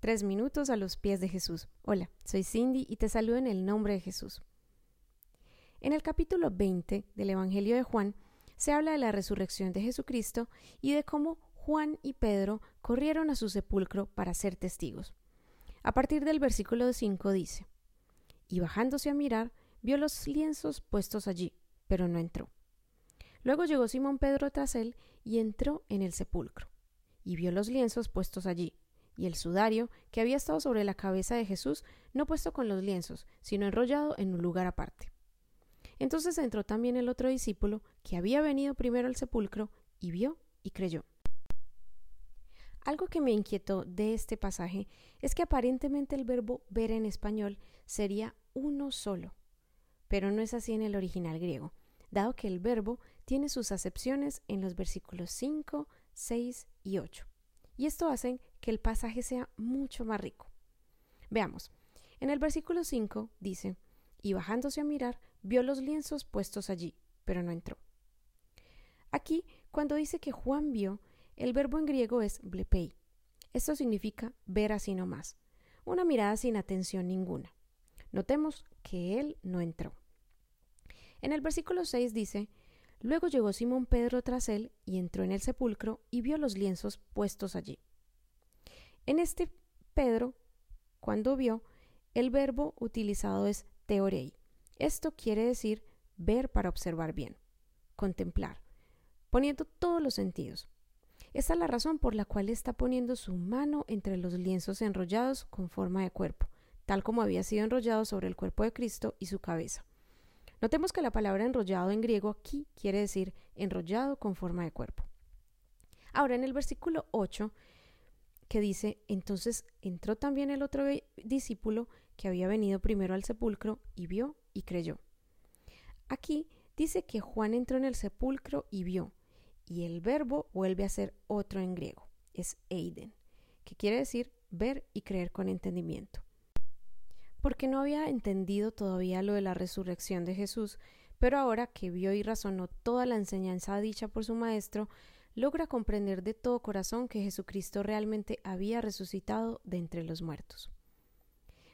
Tres minutos a los pies de Jesús. Hola, soy Cindy y te saludo en el nombre de Jesús. En el capítulo 20 del Evangelio de Juan se habla de la resurrección de Jesucristo y de cómo Juan y Pedro corrieron a su sepulcro para ser testigos. A partir del versículo 5 dice, y bajándose a mirar, vio los lienzos puestos allí, pero no entró. Luego llegó Simón Pedro tras él y entró en el sepulcro, y vio los lienzos puestos allí, y el sudario que había estado sobre la cabeza de Jesús, no puesto con los lienzos, sino enrollado en un lugar aparte. Entonces entró también el otro discípulo, que había venido primero al sepulcro, y vio y creyó. Algo que me inquietó de este pasaje es que aparentemente el verbo ver en español sería uno solo, pero no es así en el original griego, dado que el verbo tiene sus acepciones en los versículos 5, 6 y 8 y esto hace que el pasaje sea mucho más rico. Veamos, en el versículo 5 dice, y bajándose a mirar, vio los lienzos puestos allí, pero no entró. Aquí, cuando dice que Juan vio, el verbo en griego es blepei. Esto significa ver así nomás, una mirada sin atención ninguna. Notemos que él no entró. En el versículo 6 dice, Luego llegó Simón Pedro tras él y entró en el sepulcro y vio los lienzos puestos allí. En este Pedro, cuando vio, el verbo utilizado es teorei. Esto quiere decir ver para observar bien, contemplar, poniendo todos los sentidos. Esta es la razón por la cual está poniendo su mano entre los lienzos enrollados con forma de cuerpo, tal como había sido enrollado sobre el cuerpo de Cristo y su cabeza. Notemos que la palabra enrollado en griego aquí quiere decir enrollado con forma de cuerpo. Ahora en el versículo 8 que dice, entonces entró también el otro discípulo que había venido primero al sepulcro y vio y creyó. Aquí dice que Juan entró en el sepulcro y vio, y el verbo vuelve a ser otro en griego, es eiden, que quiere decir ver y creer con entendimiento porque no había entendido todavía lo de la resurrección de Jesús, pero ahora que vio y razonó toda la enseñanza dicha por su Maestro, logra comprender de todo corazón que Jesucristo realmente había resucitado de entre los muertos.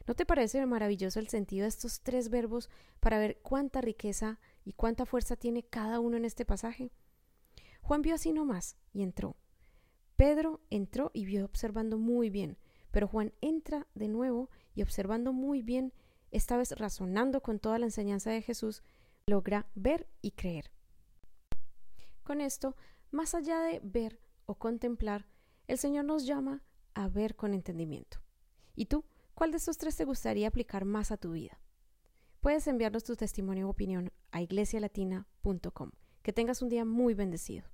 ¿No te parece maravilloso el sentido de estos tres verbos para ver cuánta riqueza y cuánta fuerza tiene cada uno en este pasaje? Juan vio así nomás y entró. Pedro entró y vio observando muy bien, pero Juan entra de nuevo y observando muy bien, esta vez razonando con toda la enseñanza de Jesús, logra ver y creer. Con esto, más allá de ver o contemplar, el Señor nos llama a ver con entendimiento. ¿Y tú? ¿Cuál de estos tres te gustaría aplicar más a tu vida? Puedes enviarnos tu testimonio o opinión a iglesialatina.com. Que tengas un día muy bendecido.